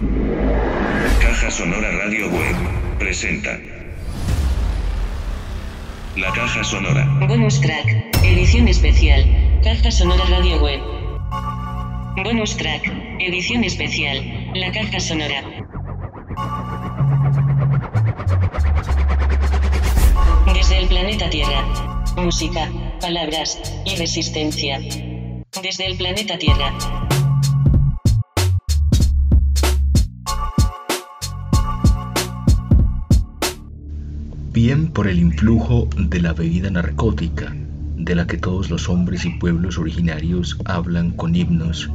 Caja Sonora Radio Web presenta. La Caja Sonora. Bonus track. Edición especial. Caja Sonora Radio Web. Bonus track. Edición especial. La Caja Sonora. Desde el planeta Tierra. Música, palabras y resistencia. Desde el planeta Tierra. Bien por el influjo de la bebida narcótica, de la que todos los hombres y pueblos originarios hablan con himnos,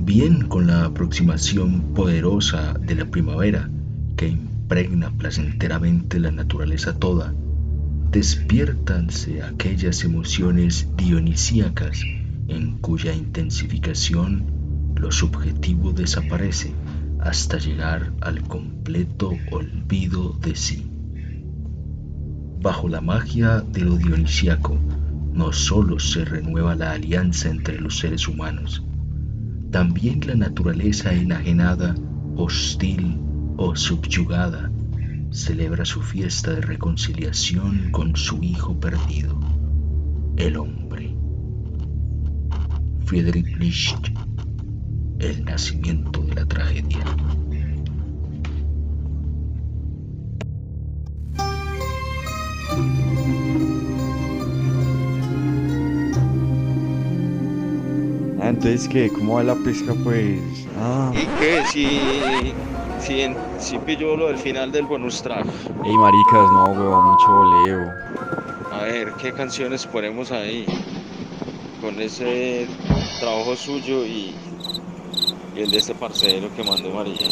bien con la aproximación poderosa de la primavera que impregna placenteramente la naturaleza toda, despiértanse aquellas emociones dionisíacas en cuya intensificación lo subjetivo desaparece hasta llegar al completo olvido de sí. Bajo la magia de lo dionisíaco, no solo se renueva la alianza entre los seres humanos, también la naturaleza enajenada, hostil o subyugada celebra su fiesta de reconciliación con su hijo perdido, el hombre. Friedrich Nietzsche, El nacimiento de la tragedia. Ah, entonces, ¿qué? ¿Cómo va la pesca, pues? Ah. ¿Y qué? Si, si, en- si pillo lo del final del bonus track. Ey, maricas, no, weón, mucho voleo. A ver, ¿qué canciones ponemos ahí? Con ese trabajo suyo y, y el de este parcero que mandó María.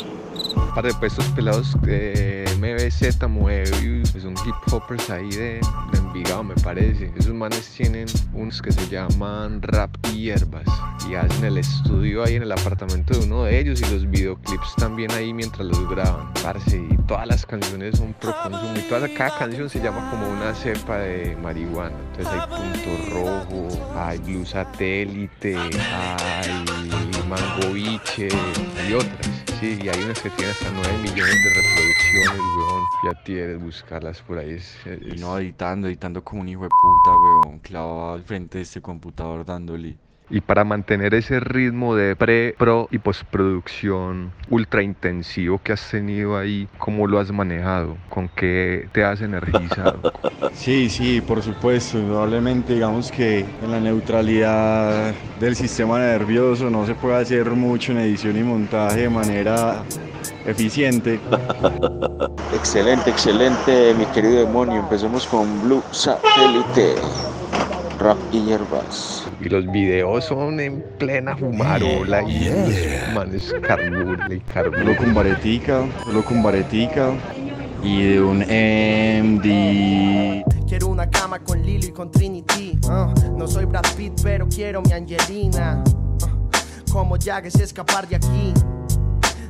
par de puestos pelados de MBZ mueve son hip hoppers ahí de, de Envigado me parece esos manes tienen unos que se llaman rap hierbas y hacen el estudio ahí en el apartamento de uno de ellos y los videoclips también ahí mientras los graban parce y todas las canciones son pro y toda, cada canción se llama como una cepa de marihuana entonces hay punto rojo hay blue satélite hay mango biche y otras Sí, y hay unas que tienen hasta 9 millones de reproducciones, weón. Ya tienes buscarlas por ahí. Es- no, editando, editando como un hijo de puta, weón. Clavado al frente de este computador dándole. Y para mantener ese ritmo de pre, pro y postproducción ultra intensivo que has tenido ahí, ¿cómo lo has manejado? ¿Con qué te has energizado? Sí, sí, por supuesto. Indudablemente, digamos que en la neutralidad del sistema nervioso no se puede hacer mucho en edición y montaje de manera eficiente. Excelente, excelente, mi querido demonio. Empecemos con Blue Satélite. Rap y hierbas. y los videos son en plena fumarola y los manes y Solo carburan. con baretica, solo con baretica. Y de un MD. Quiero una cama con Lily y con Trinity. uh. No soy Brad Pitt, pero quiero mi Angelina. uh. Como Jagues escapar de aquí.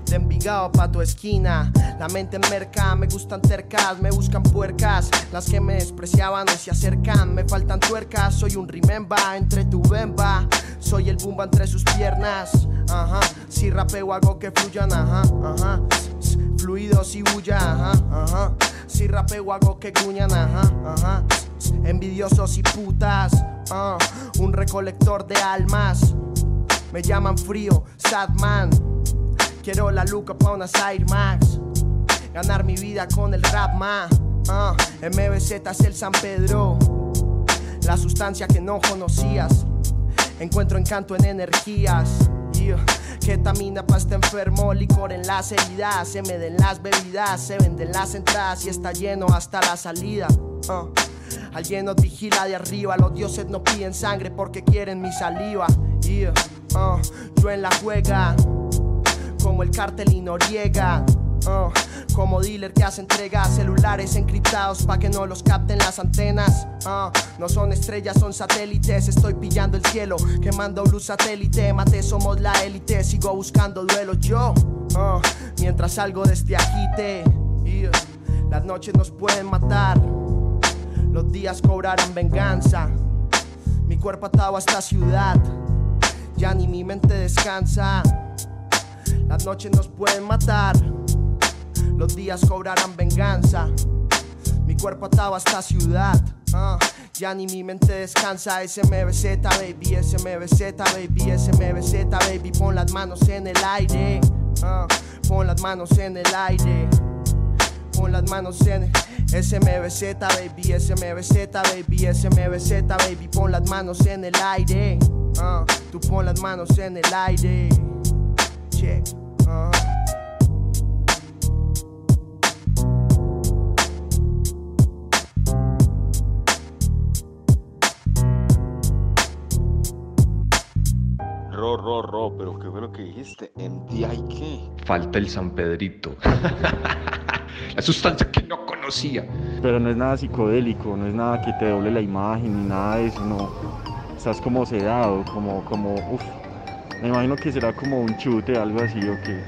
De Envigado pa' tu esquina. La mente en merca, me gustan tercas, me buscan puercas. Las que me despreciaban hoy se acercan. Me faltan tuercas, soy un remember entre tu bemba. Soy el bumba entre sus piernas. Ajá, si rapeo hago que fluyan, ajá, ajá. Fluidos y bulla, ajá, ajá. Si rapeo hago que cuñan, ajá, ajá. Envidiosos y putas, ah. un recolector de almas. Me llaman frío, sad man. Quiero la luca pa' unas Air Max. Ganar mi vida con el rap, ma. Ah, MBZ es el San Pedro. La sustancia que no conocías. Encuentro encanto en energías. Ketamina pa' este enfermo, licor en las heridas. Se me den las bebidas, se venden las entradas y está lleno hasta la salida. Ah. Alguien nos vigila de arriba, los dioses no piden sangre porque quieren mi saliva. Ah. Yo en la juega como el cartel y Noriega. uh, como dealer que hace entrega celulares encriptados pa' que no los capten las antenas. uh, no son estrellas, son satélites. Estoy pillando el cielo, quemando luz satélite. Mate, somos la élite. Sigo buscando duelo yo. uh, mientras salgo de este agite. Las noches nos pueden matar. Los días cobrarán venganza. Mi cuerpo atado a esta ciudad. Ya ni mi mente descansa. Las noches nos pueden matar, los días cobrarán venganza. Mi cuerpo atado a esta ciudad. ah. Ya ni mi mente descansa. SMBZ, baby, SMBZ, baby, SMBZ, baby. Pon las manos en el aire. ah. Pon las manos en el aire. Pon las manos en el SMBZ, baby, SMBZ, baby, SMBZ, baby. Pon las manos en el aire. ah. Tú pon las manos en el aire. Check. ah. Ro, ro, ro, pero ¿qué fue lo que dijiste? ¿MDI qué? Falta el San Pedrito. La sustancia que no conocía. Pero no es nada psicodélico, no es nada que te doble la imagen ni nada de eso, no. Estás como sedado, como, como, uff. Me imagino que será como un chute, algo así o qué.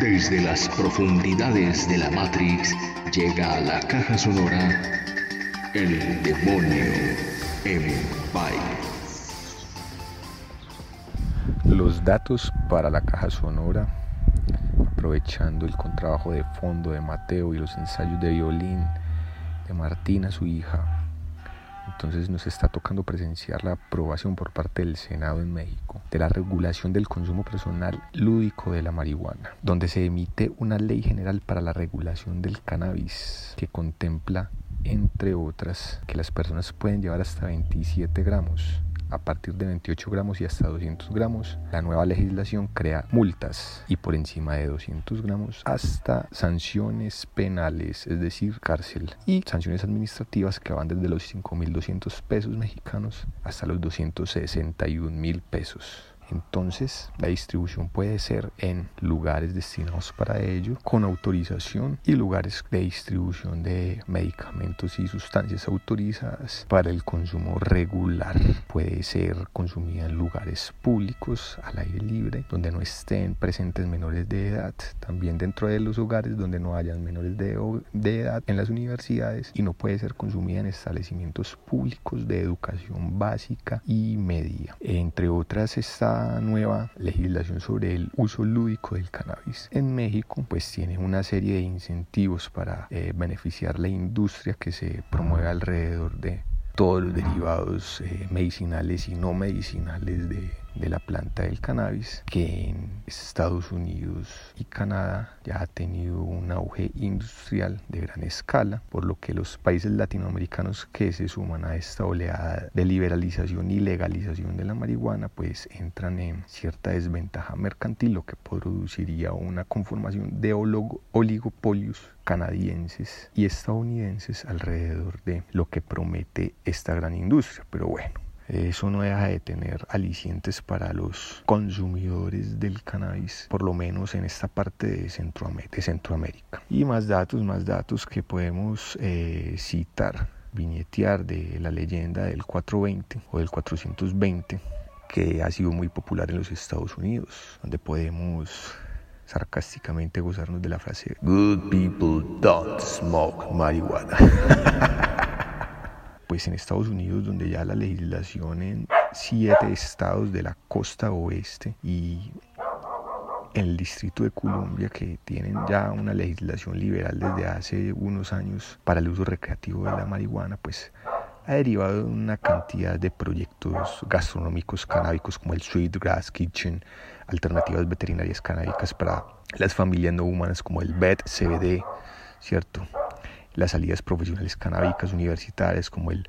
Desde las profundidades de la Matrix llega a la caja sonora el demonio en baile. Los datos para la caja sonora, aprovechando el contrabajo de fondo de Mateo y los ensayos de violín de Martina, su hija. Entonces nos está tocando presenciar la aprobación por parte del Senado en México de la regulación del consumo personal lúdico de la marihuana, donde se emite una ley general para la regulación del cannabis que contempla, entre otras, que las personas pueden llevar hasta 27 gramos a partir de 28 gramos y hasta 200 gramos. La nueva legislación crea multas y por encima de 200 gramos hasta sanciones penales, es decir, cárcel y sanciones administrativas que van desde los 5.200 pesos mexicanos hasta los 261 mil pesos. Entonces, la distribución puede ser en lugares destinados para ello, con autorización y lugares de distribución de medicamentos y sustancias autorizadas para el consumo regular. Puede ser consumida en lugares públicos, al aire libre, donde no estén presentes menores de edad. También dentro de los hogares donde no hayan menores de, de edad, en las universidades, y no puede ser consumida en establecimientos públicos de educación básica y media. Entre otras está nueva legislación sobre el uso lúdico del cannabis en México pues tiene una serie de incentivos para eh, beneficiar la industria que se promueve alrededor de todos los derivados eh, medicinales y no medicinales de, de la planta del cannabis que en Estados Unidos y Canadá ya ha tenido un auge industrial de gran escala, por lo que los países latinoamericanos que se suman a esta oleada de liberalización y legalización de la marihuana pues entran en cierta desventaja mercantil, lo que produciría una conformación de oligopolios canadienses y estadounidenses alrededor de lo que promete esta gran industria. Pero bueno, eso no deja de tener alicientes para los consumidores del cannabis, por lo menos en esta parte de Centroamérica. De Centroamérica. Y más datos, más datos que podemos eh, citar, viñetear de la leyenda del 420 o del 420 que ha sido muy popular en los Estados Unidos, donde podemos sarcásticamente gozarnos de la frase Good people don't smoke marihuana. pues en Estados Unidos, donde ya la legislación en siete estados de la costa oeste y en el distrito de Columbia, que tienen ya una legislación liberal desde hace unos años para el uso recreativo de la marihuana, pues ha derivado de una cantidad de proyectos gastronómicos canábicos como el Sweetgrass Kitchen, alternativas veterinarias canábicas para las familias no humanas como el BED, CBD, ¿cierto? Las salidas profesionales canábicas universitarias como el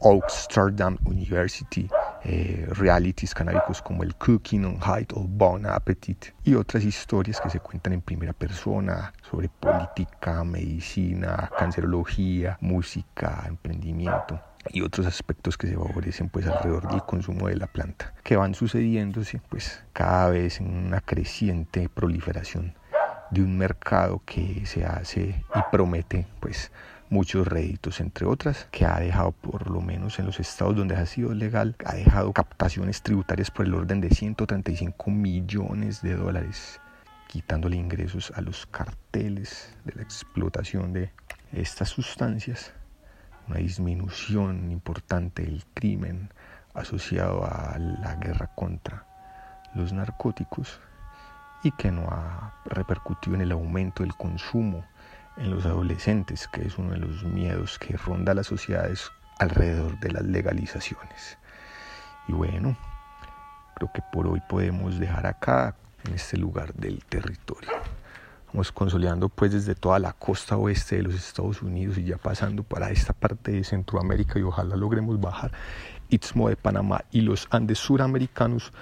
Amsterdam University, eh, realities canábicos como el Cooking on Height o Bon Appetit y otras historias que se cuentan en primera persona sobre política, medicina, cancerología, música, emprendimiento y otros aspectos que se favorecen pues alrededor del consumo de la planta que van sucediéndose pues cada vez en una creciente proliferación de un mercado que se hace y promete pues muchos réditos, entre otras, que ha dejado, por lo menos en los estados donde ha sido legal, ha dejado captaciones tributarias por el orden de 135 millones de dólares, quitándole ingresos a los carteles de la explotación de estas sustancias, una disminución importante del crimen asociado a la guerra contra los narcóticos y que no ha repercutido en el aumento del consumo en los adolescentes, que es uno de los miedos que ronda las sociedades alrededor de las legalizaciones. Y bueno, creo que por hoy podemos dejar acá, en este lugar del territorio. Vamos consolidando pues desde toda la costa oeste de los Estados Unidos y ya pasando para esta parte de Centroamérica y ojalá logremos bajar Istmo de Panamá y los Andes suramericanos,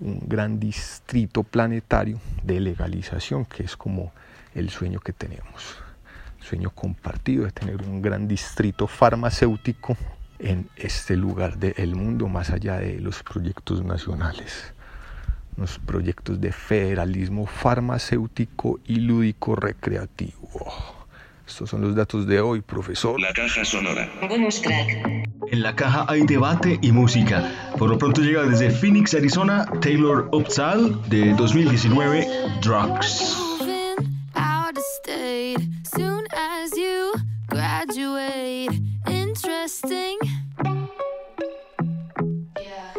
un gran distrito planetario de legalización que es como el sueño que tenemos, sueño compartido de tener un gran distrito farmacéutico en este lugar del mundo más allá de los proyectos nacionales los proyectos de federalismo farmacéutico y lúdico recreativo. Estos son los datos de hoy, profesor. La caja sonora. Bonus track. En la caja hay debate y música. Por lo pronto llega desde Phoenix, Arizona, Taylor Upsal de 2019, Drugs. moving out of state soon as you graduate. Interesting. Yeah.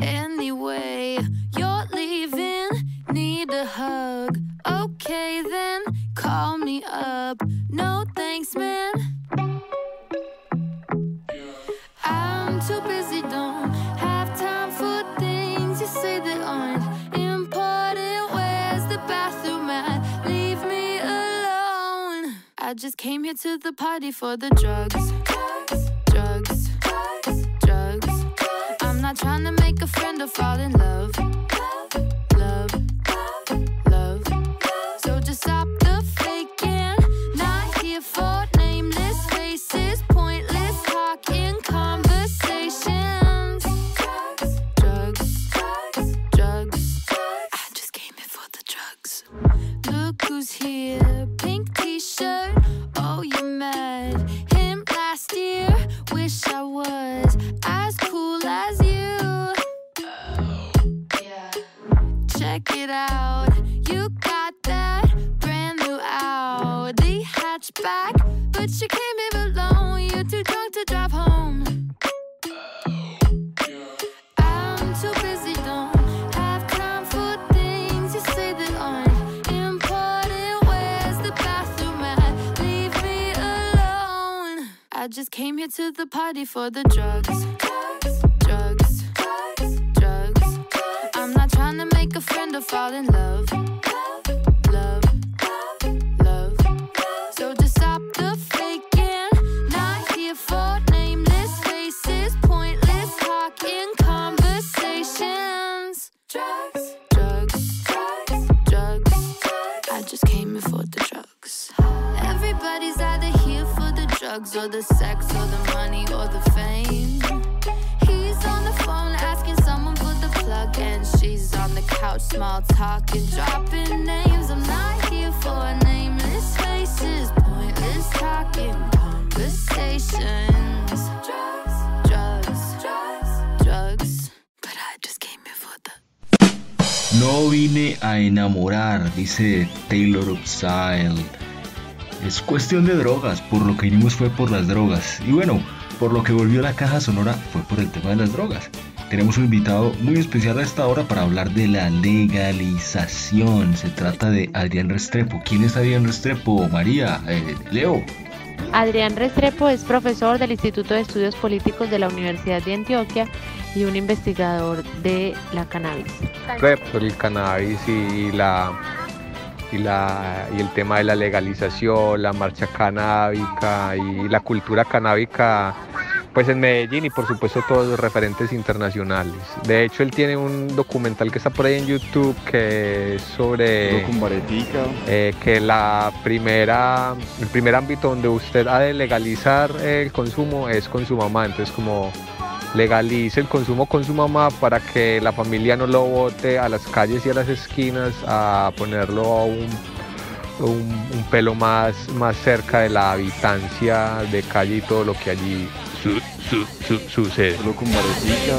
Anyway, you're leaving, need a hug. Okay, then call me up. No thanks, man. I'm too busy, don't have time for things you say that aren't important. Where's the bathroom at? Leave me alone. I just came here to the party for the drugs. Drugs, drugs. I'm not trying to make a friend or fall in. Love, to the party for the drugs. No vine a enamorar, dice Taylor Upside. Es cuestión de drogas, por lo que vinimos fue por las drogas. Y bueno, por lo que volvió la caja sonora fue por el tema de las drogas. Tenemos un invitado muy especial a esta hora para hablar de la legalización. Se trata de Adrián Restrepo. ¿Quién es Adrián Restrepo? María, eh, Leo. Adrián Restrepo es profesor del Instituto de Estudios Políticos de la Universidad de Antioquia y un investigador de la cannabis. por el cannabis y la y la y el tema de la legalización, la marcha canábica y la cultura canábica pues en Medellín y por supuesto todos los referentes internacionales. De hecho él tiene un documental que está por ahí en YouTube que es sobre eh, que la primera, el primer ámbito donde usted ha de legalizar el consumo es con su mamá, entonces como legalice el consumo con su mamá para que la familia no lo bote a las calles y a las esquinas a ponerlo a un, un, un pelo más, más cerca de la habitancia de calle y todo lo que allí su- su- su- sucede. Solo con baretica.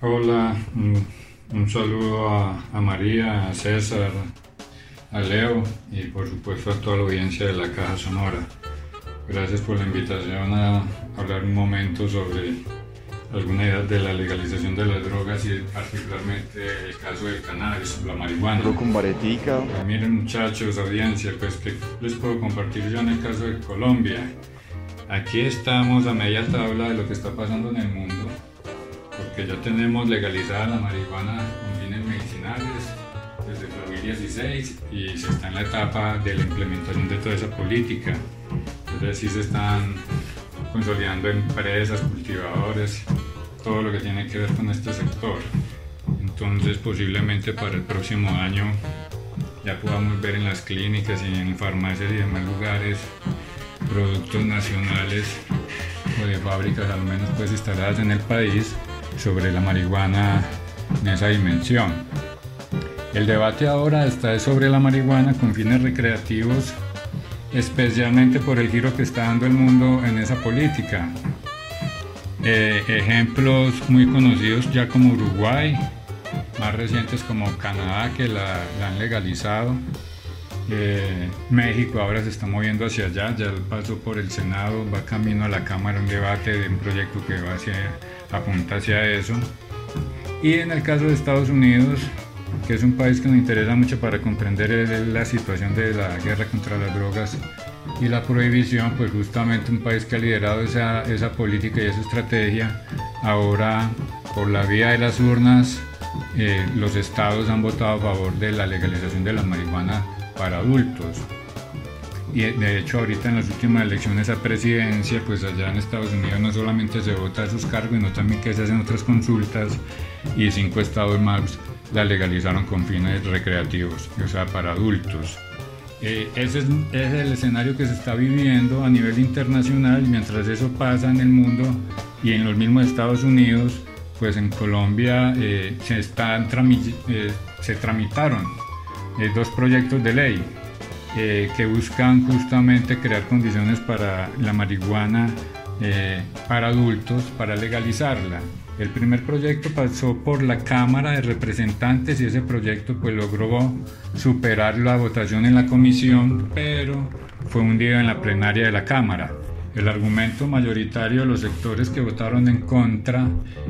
Hola, mm, Un saludo a, a María, a César, a Leo y por supuesto a toda la audiencia de la Caja Sonora. Gracias por la invitación a hablar un momento sobre alguna idea de la legalización de las drogas y particularmente el caso del cannabis, la marihuana. con baretica. Miren muchachos, audiencia, pues que les puedo compartir yo en el caso de Colombia. Aquí estamos a media tabla de lo que está pasando en el mundo, porque ya tenemos legalizada la marihuana con fines medicinales desde el 2016 y se está en la etapa de la implementación de toda esa política. Entonces sí se están consolidando empresas, cultivadores, todo lo que tiene que ver con este sector. Entonces posiblemente para el próximo año ya podamos ver en las clínicas y en farmacias y demás lugares productos nacionales o de fábricas al menos pues instaladas en el país sobre la marihuana en esa dimensión. El debate ahora está sobre la marihuana con fines recreativos especialmente por el giro que está dando el mundo en esa política. Eh, ejemplos muy conocidos ya como Uruguay, más recientes como Canadá que la, han legalizado. Eh, México ahora se está moviendo hacia allá, ya pasó por el Senado, va camino a la Cámara un debate de un proyecto que va hacia, apunta hacia eso. Y en el caso de Estados Unidos, que es un país que nos interesa mucho para comprender la situación de la guerra contra las drogas y la prohibición, pues justamente un país que ha liderado esa, esa política y esa estrategia, ahora por la vía de las urnas, eh, los estados han votado a favor de la legalización de la marihuana para adultos. Y de hecho ahorita en las últimas elecciones a presidencia, pues allá en Estados Unidos no solamente se vota a sus cargos, sino también que se hacen otras consultas y cinco estados más la legalizaron con fines recreativos, o sea, para adultos. Eh, ese, es, el escenario que se está viviendo a nivel internacional, mientras eso pasa en el mundo y en los mismos Estados Unidos, pues en Colombia eh, se, están eh, se tramitaron dos proyectos de ley que buscan justamente crear condiciones para la marihuana para adultos, para legalizarla. El primer proyecto pasó por la Cámara de Representantes y ese proyecto pues logró superar la votación en la comisión, pero fue hundido en la plenaria de la Cámara. El argumento mayoritario de los sectores que votaron en contra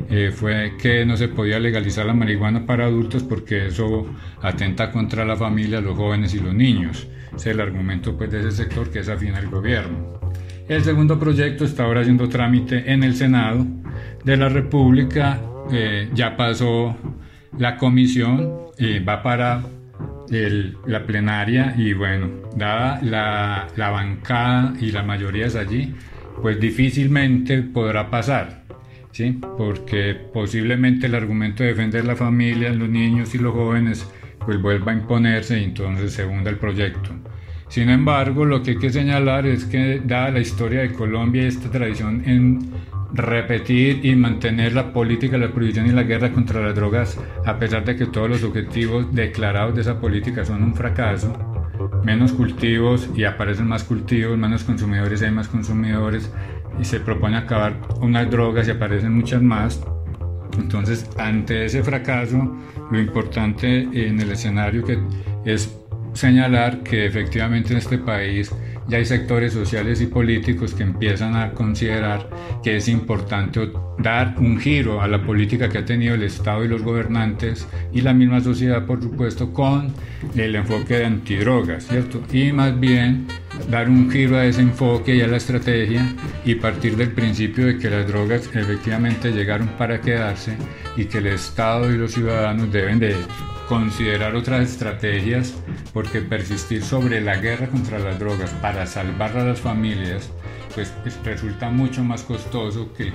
eh, fue que no se podía legalizar la marihuana para adultos porque eso atenta contra la familia, los jóvenes y los niños. Es el argumento pues, de ese sector que es afín al gobierno. El segundo proyecto está ahora haciendo trámite en el Senado de la República, eh, ya pasó la comisión, eh, va para la plenaria y bueno, dada la, la, bancada y la mayoría es allí, pues difícilmente podrá pasar, ¿sí? porque posiblemente el argumento de defender la familia, los niños y los jóvenes, pues vuelva a imponerse y entonces se hunda el proyecto. Sin embargo, lo que hay que señalar es que dada la historia de Colombia y esta tradición en repetir y mantener la política de la prohibición y la guerra contra las drogas, a pesar de que todos los objetivos declarados de esa política son un fracaso, menos cultivos y aparecen más cultivos, menos consumidores y hay más consumidores y se propone acabar unas drogas y aparecen muchas más. Entonces, ante ese fracaso, lo importante en el escenario que es señalar que efectivamente en este país ya hay sectores sociales y políticos que empiezan a considerar que es importante dar un giro a la política que ha tenido el Estado y los gobernantes y la misma sociedad, por supuesto, con el enfoque de antidrogas, ¿cierto? Y más bien dar un giro a ese enfoque y a la estrategia y partir del principio de que las drogas efectivamente llegaron para quedarse y que el Estado y los ciudadanos deben de considerar otras estrategias porque persistir sobre la guerra contra las drogas para salvar a las familias pues, resulta mucho más costoso que el,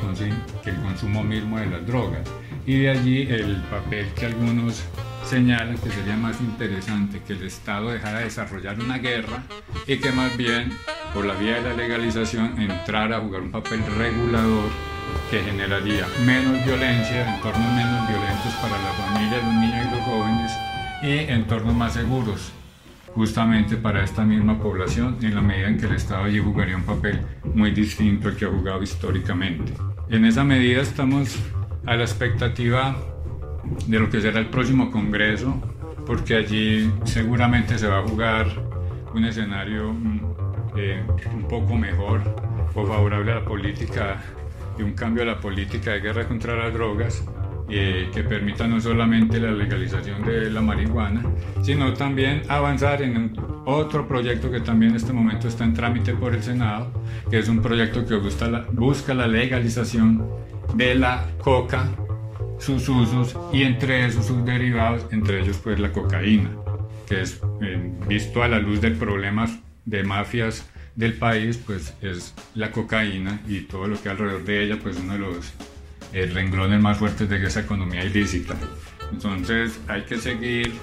que el consumo mismo de las drogas. Y de allí el papel que algunos señalan que sería más interesante que el Estado dejara de desarrollar una guerra y que más bien por la vía de la legalización entrara a jugar un papel regulador que generaría menos violencia, entornos menos violentos para la familia, los niños y los jóvenes y entornos más seguros justamente para esta misma población en la medida en que el Estado allí jugaría un papel muy distinto al que ha jugado históricamente. En esa medida estamos a la expectativa de lo que será el próximo Congreso, porque allí seguramente se va a jugar un escenario mm, eh, un poco mejor o favorable a la política y un cambio a la política de guerra contra las drogas eh, que permita no solamente la legalización de la marihuana, sino también avanzar en otro proyecto que también en este momento está en trámite por el Senado, que es un proyecto que busca la, busca la legalización de la coca, sus usos y entre esos sus derivados, entre ellos pues la cocaína, que es eh, visto a la luz del problema de mafias del país, pues es la cocaína y todo lo que alrededor de ella, pues uno de los eh, renglones más fuertes de esa economía ilícita. Entonces hay que seguir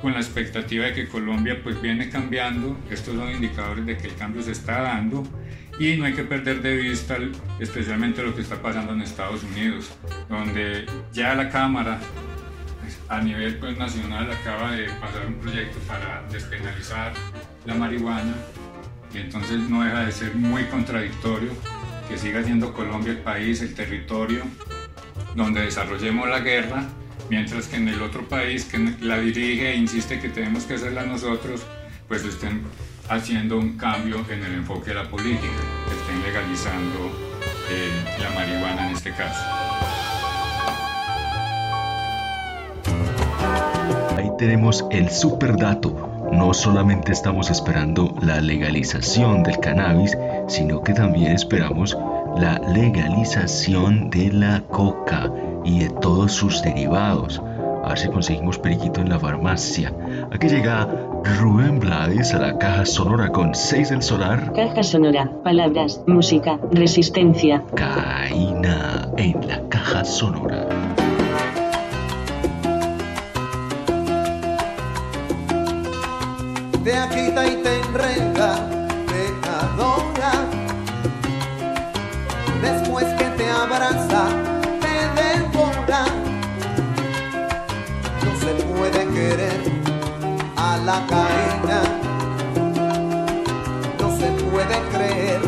con la expectativa de que Colombia pues viene cambiando, estos son indicadores de que el cambio se está dando y no hay que perder de vista especialmente lo que está pasando en Estados Unidos, donde ya la Cámara pues, a nivel pues, nacional acaba de pasar un proyecto para despenalizar la marihuana y entonces no deja de ser muy contradictorio que siga siendo Colombia el país, el territorio donde desarrollemos la guerra, mientras que en el otro país que la dirige e insiste que tenemos que hacerla nosotros, pues estén haciendo un cambio en el enfoque de la política, estén legalizando eh, la marihuana en este caso. Ahí tenemos el super dato. No solamente estamos esperando la legalización del cannabis, sino que también esperamos la legalización de la coca y de todos sus derivados. A ver si conseguimos periquito en la farmacia. Aquí llega Rubén Blades a la caja sonora con 6 del solar. Caja sonora, palabras, música, resistencia. Caína en la caja sonora. Y te enreda, te adora. Después que te abraza, te devora. No se puede querer a la cadena. No se puede creer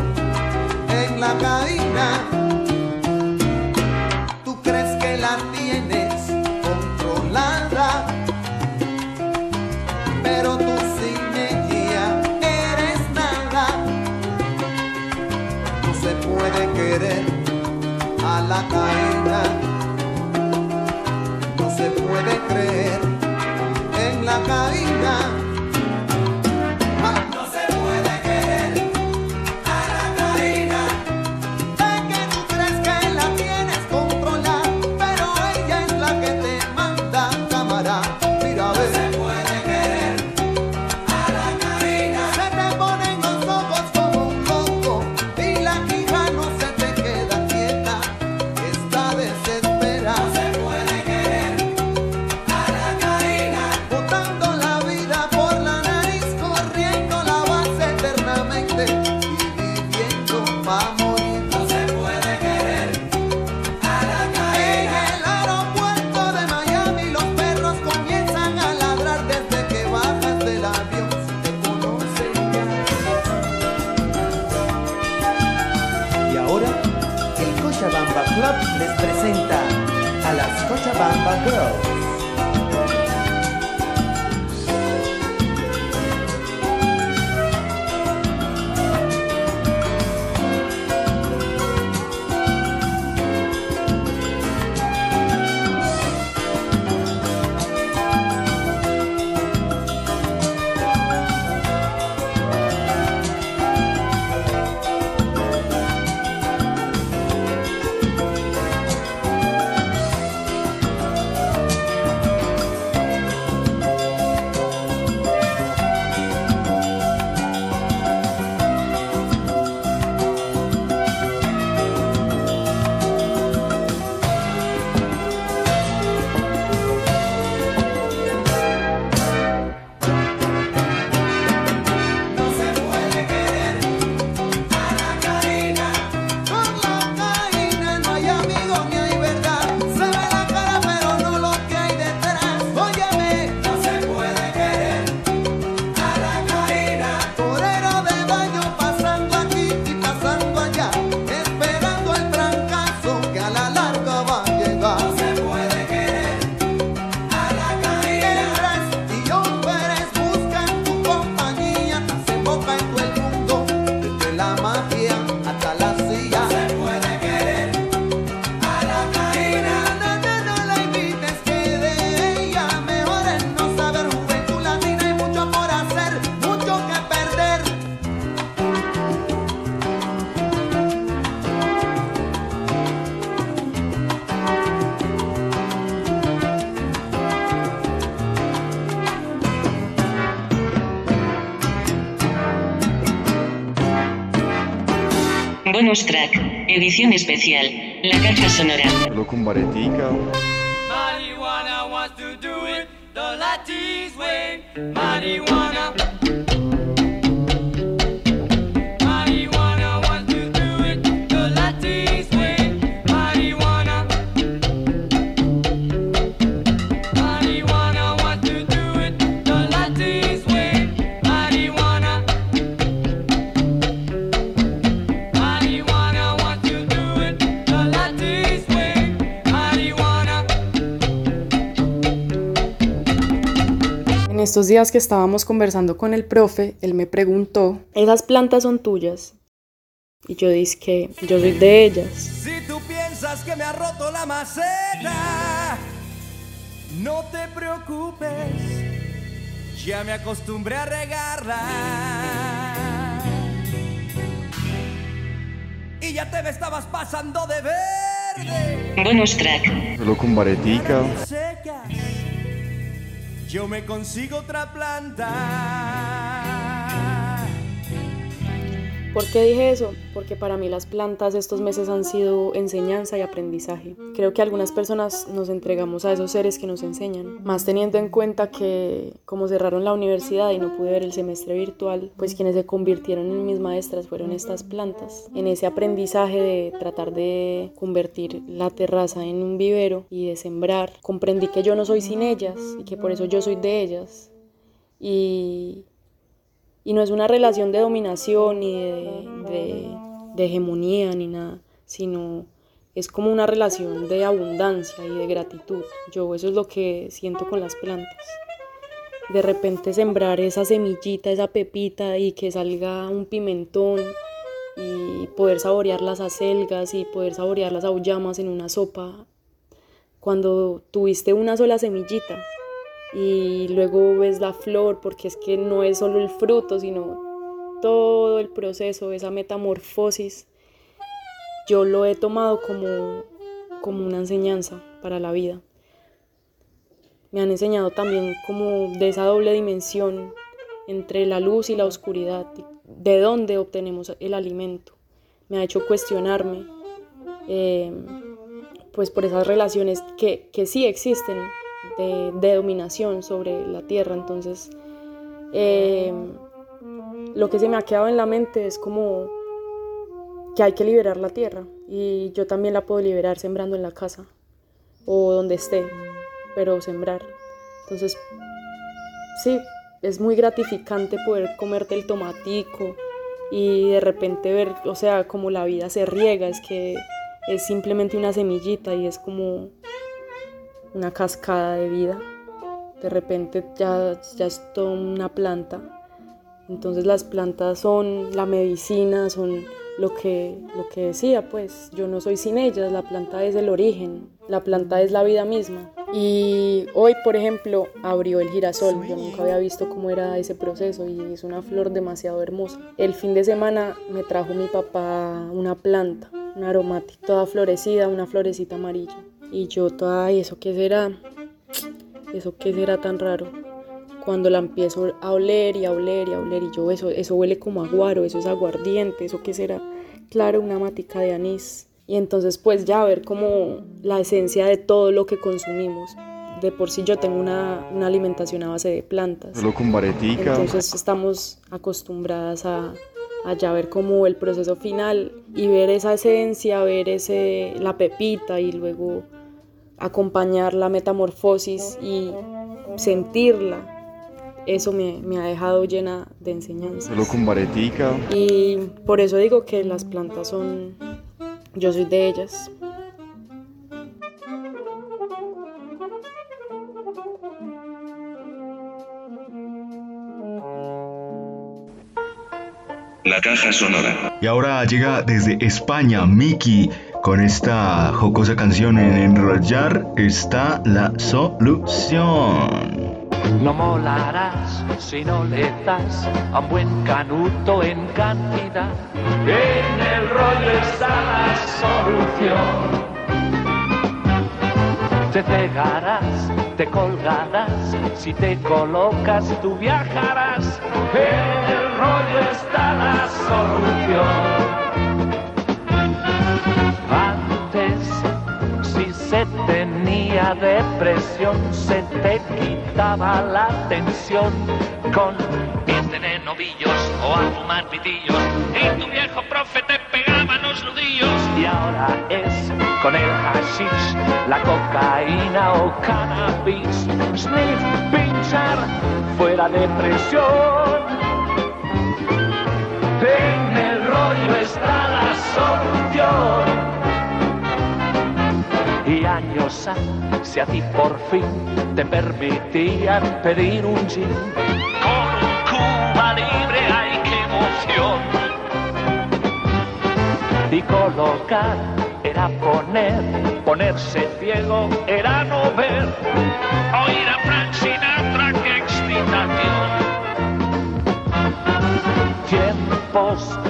les presenta a las Cochabamba Girls. Bonus track, edición especial, la caja sonora. Solo con baretica. Marijuana wants to do it the Latin's way. Marijuana. Estos días que estábamos conversando con el profe, él me preguntó, ¿esas plantas son tuyas? Y yo dije que yo soy de ellas. Si tú piensas que me ha roto la maceta, no te preocupes, ya me acostumbré a regarla. Y ya te me estabas pasando de verde. Bonus track. Solo con baretica. Secas, yo me consigo otra planta. ¿Por qué dije eso? Porque para mí las plantas estos meses han sido enseñanza y aprendizaje. Creo que algunas personas nos entregamos a esos seres que nos enseñan, más teniendo en cuenta que como cerraron la universidad y no pude ver el semestre virtual, pues quienes se convirtieron en mis maestras fueron estas plantas. En ese aprendizaje de tratar de convertir la terraza en un vivero y de sembrar, comprendí que yo no soy sin ellas y que por eso yo soy de ellas. Y y no es una relación de dominación ni de, de- de hegemonía ni nada, sino es como una relación de abundancia y de gratitud. Yo eso es lo que siento con las plantas. De repente sembrar esa semillita, esa pepita y que salga un pimentón y poder saborear las acelgas y poder saborear las aullamas en una sopa cuando tuviste una sola semillita y luego ves la flor porque es que no es solo el fruto, sino todo el proceso, esa metamorfosis, yo lo he tomado como, como una enseñanza para la vida. Me han enseñado también como de esa doble dimensión entre la luz y la oscuridad, de dónde obtenemos el alimento. Me ha hecho cuestionarme, eh, pues por esas relaciones que, que sí existen de, dominación sobre la tierra. Entonces, eh, lo que se me ha quedado en la mente es como que hay que liberar la tierra y yo también la puedo liberar sembrando en la casa o donde esté, pero sembrar. Entonces, sí, es muy gratificante poder comerte el tomatico y de repente ver, o sea, como la vida se riega, es que es simplemente una semillita y es como una cascada de vida. De repente ya, ya es toda una planta. Entonces las plantas son la medicina, son lo que, lo que decía, pues yo no soy sin ellas, la planta es el origen, la planta es la vida misma. Y hoy, por ejemplo, abrió el girasol, yo nunca había visto cómo era ese proceso y es una flor demasiado hermosa. El fin de semana me trajo mi papá una planta, una aromática, toda florecida, una florecita amarilla. Y yo toda, "Ay, ¿eso qué será? ¿Eso qué será tan raro? Cuando la empiezo a oler y a oler y a oler y yo, eso, eso huele como aguaro, eso es aguardiente, ¿eso qué será? Claro, una matica de anís. Y entonces pues ya ver como la esencia de todo lo que consumimos. De por sí yo tengo una, una alimentación a base de plantas. Solo con baretica. Entonces estamos acostumbradas a, a ya ver como el proceso final y ver esa esencia, ver ese, la pepita y luego acompañar la metamorfosis y sentirla. Eso me, me ha dejado llena de enseñanzas. Solo con baretica. Y por eso digo que las plantas son, yo soy de ellas. La caja sonora. Y ahora llega desde España Miki con esta jocosa canción en Enrollar está la solución. No molarás si no le das a un buen canuto en cantidad. En el rollo está la solución. Te cegarás, te colgarás, si te colocas tú viajarás. En el rollo está la solución. Se tenía depresión, se te quitaba la tensión con irte de novillos o a fumar pitillos. Y tu viejo profe te pegaba los nudillos. Y ahora es con el hashish, la cocaína o cannabis. Sniff, pinchar, fuera depresión. Si a ti por fin te permitían pedir un gin. Con un Cuba libre, ay, qué emoción. Y colocar era poner, ponerse ciego era no ver. Oír a Frank Sinatra, qué excitación tiempos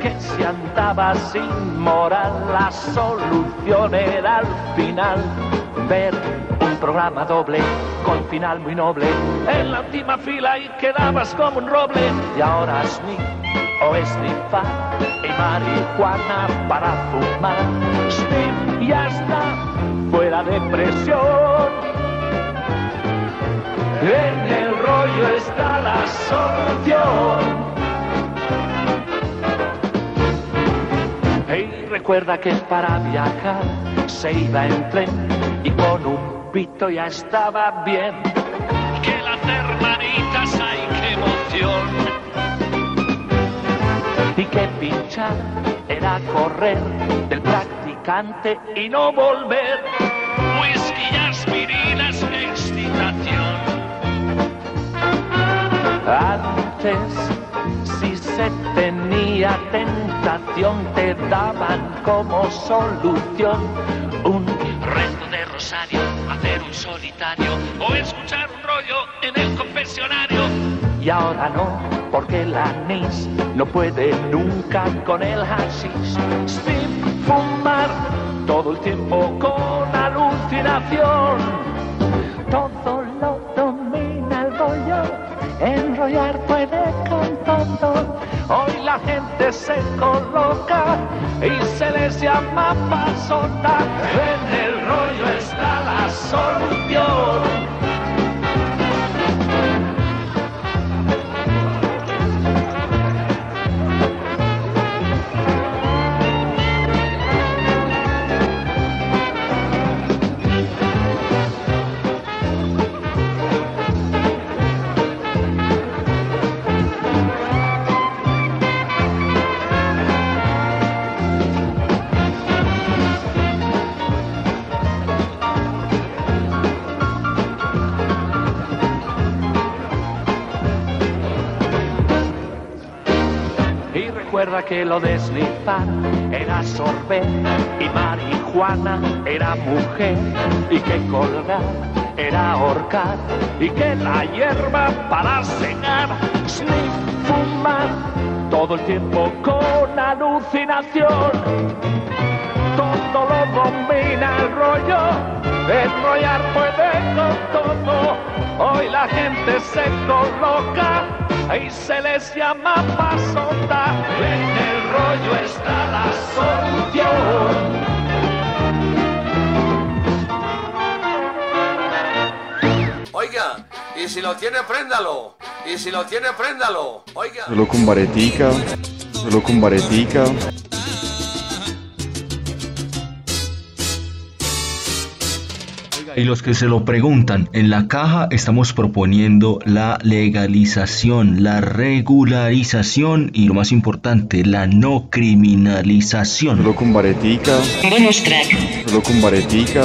que se andaba sin moral, la solución era al final ver un programa doble con final muy noble. En la última fila y quedabas como un roble y ahora sniff o esnifar y marihuana para fumar. Sniff y hasta fuera de presión. En el rollo está la solución. Recuerda que para viajar se iba en tren y con un pito ya estaba bien. Que las hermanitas, ay, qué emoción. Y que pinchar era correr del practicante y no volver. Whisky aspirinas, excitación. Antes, se tenía tentación, te daban como solución un reto de rosario, hacer un solitario o escuchar un rollo en el confesionario. Y ahora no, porque el anís no puede nunca con el hashish. Sin fumar todo el tiempo con alucinación. Todo enrollar puede con todo. Hoy la gente se coloca y se les llama pasota. En el rollo está la solución. Recuerda que lo de snifar era sorbet y marihuana era mujer y que colgar era ahorcar y que la hierba para cenar, sniff, fumar todo el tiempo con alucinación. Todo lo domina el rollo, enrollar puede con todo. Hoy la gente se coloca y se les llama pasota. En el rollo está la solución. Oiga, y si lo tiene, préndalo. Y si lo tiene, préndalo. Oiga. Solo con varetica, solo con varetica. Y los que se lo preguntan, en la caja estamos proponiendo la legalización, la regularización y lo más importante, la no criminalización. Solo con varetica, Bonus track. solo con varetica.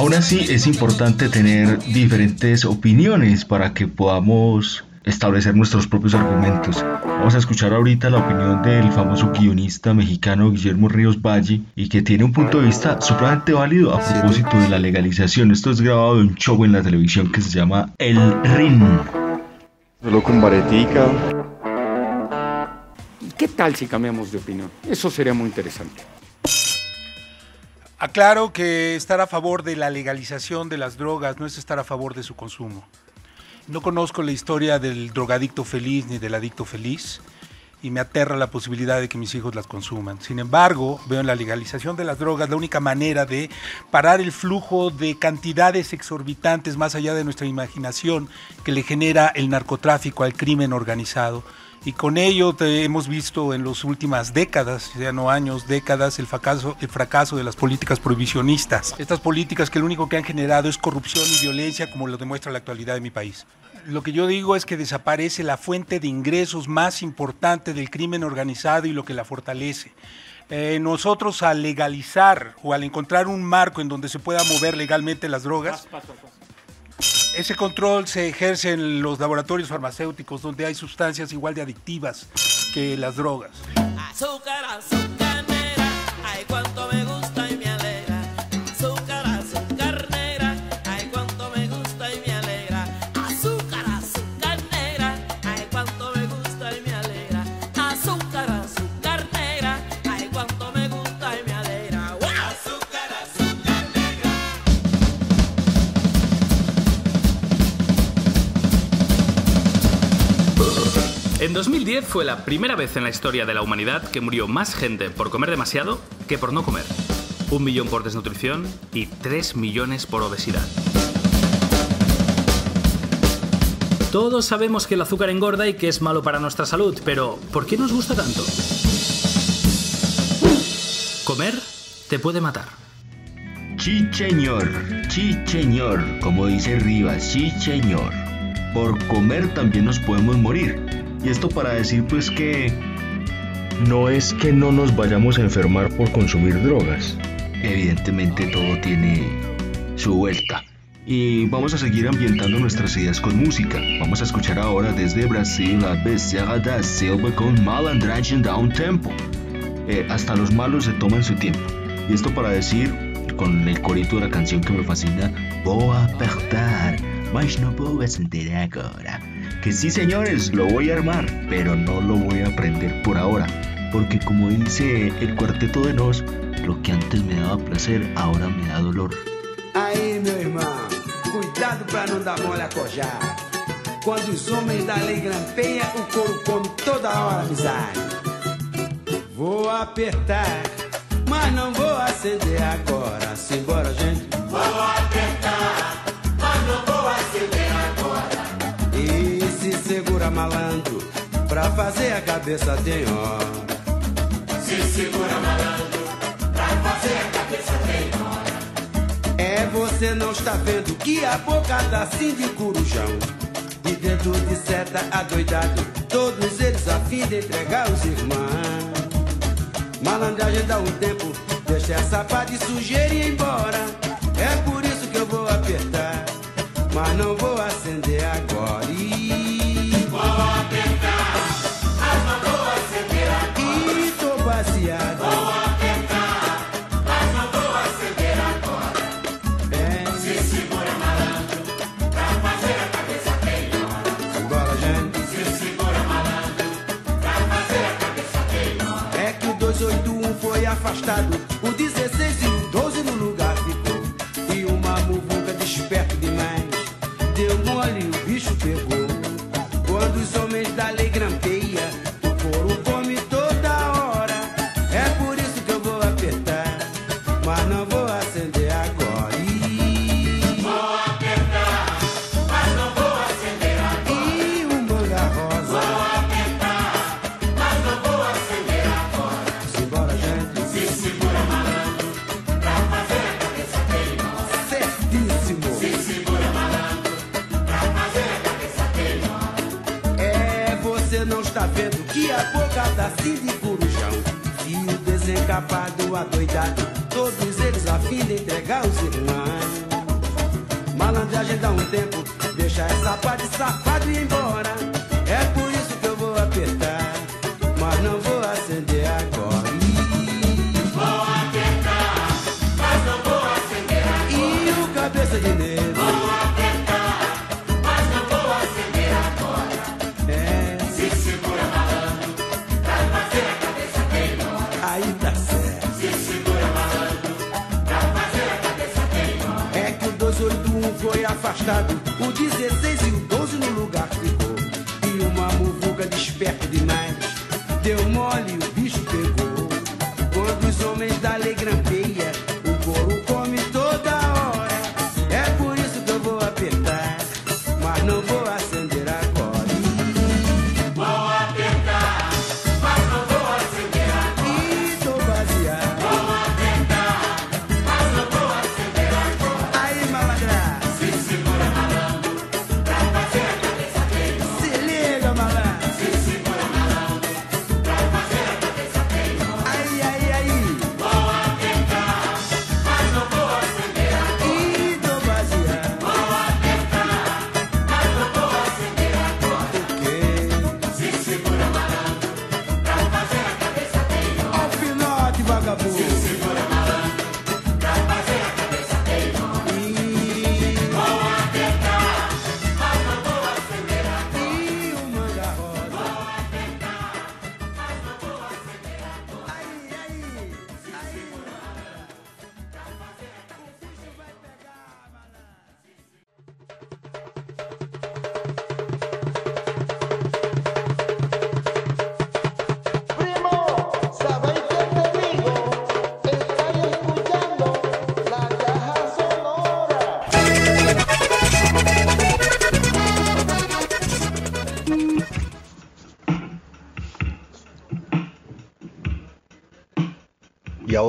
Aún así es importante tener diferentes opiniones para que podamos establecer nuestros propios argumentos. Vamos a escuchar ahorita la opinión del famoso guionista mexicano Guillermo Ríos Valle y que tiene un punto de vista supremamente válido a propósito de la legalización. Esto es grabado de un show en la televisión que se llama El RIN. Solo con varetica. ¿Qué tal si cambiamos de opinión? Eso sería muy interesante. Aclaro que estar a favor de la legalización de las drogas no es estar a favor de su consumo. No conozco la historia del drogadicto feliz ni del adicto feliz y me aterra la posibilidad de que mis hijos las consuman. Sin embargo, veo en la legalización de las drogas la única manera de parar el flujo de cantidades exorbitantes más allá de nuestra imaginación que le genera el narcotráfico al crimen organizado. Y con ello te- hemos visto en las últimas décadas, ya no años, décadas, el fracaso, el fracaso de las políticas prohibicionistas. Estas políticas que lo único que han generado es corrupción y violencia, como lo demuestra la actualidad de mi país. Lo que yo digo es que desaparece la fuente de ingresos más importante del crimen organizado y lo que la fortalece. Eh, nosotros al legalizar o al encontrar un marco en donde se pueda mover legalmente las drogas, ese control se ejerce en los laboratorios farmacéuticos donde hay sustancias igual de adictivas que las drogas. Azúcar, azúcar En 2010 fue la primera vez en la historia de la humanidad que murió más gente por comer demasiado que por no comer. Un millón por desnutrición y tres millones por obesidad. Todos sabemos que el azúcar engorda y que es malo para nuestra salud, pero ¿por qué nos gusta tanto? Comer te puede matar. Sí, señor, como dice Rivas, señor. Por comer también nos podemos morir. Y esto para decir pues que no es que no nos vayamos a enfermar por consumir drogas. Evidentemente todo tiene su vuelta. Y vamos a seguir ambientando nuestras ideas con música. Vamos a escuchar ahora desde Brasil a Becerra da Silva con Malandragem Down Tempo. Eh, hasta los malos se toman su tiempo. Y esto para decir, con el corito de la canción que me fascina, voy a apertar, mas no a sentir ahora. Que sí, señores, lo voy a armar, pero no lo voy a aprender por ahora. Porque como dice el cuarteto de Nos, lo que antes me daba placer, ahora me da dolor. Aí, meu irmão, cuidado pra não dar mole a cojar. Quando os homens da lei grampeiam, o couro come toda hora amizade. Vou apertar, mas não vou acender agora. Simbora, gente. Vou apertar, malandro, pra fazer a cabeça tem hora. Se segura malandro, pra fazer a cabeça tem hora. É, você não está vendo que a boca tá assim de corujão. De dentro de seta adoidado, todos eles a fim de entregar os irmãos. Malandragem dá um tempo, deixa essa pá de sujeira e ir embora. É por isso que eu vou apertar, mas não vou acender agora. Afastado, o 16 perto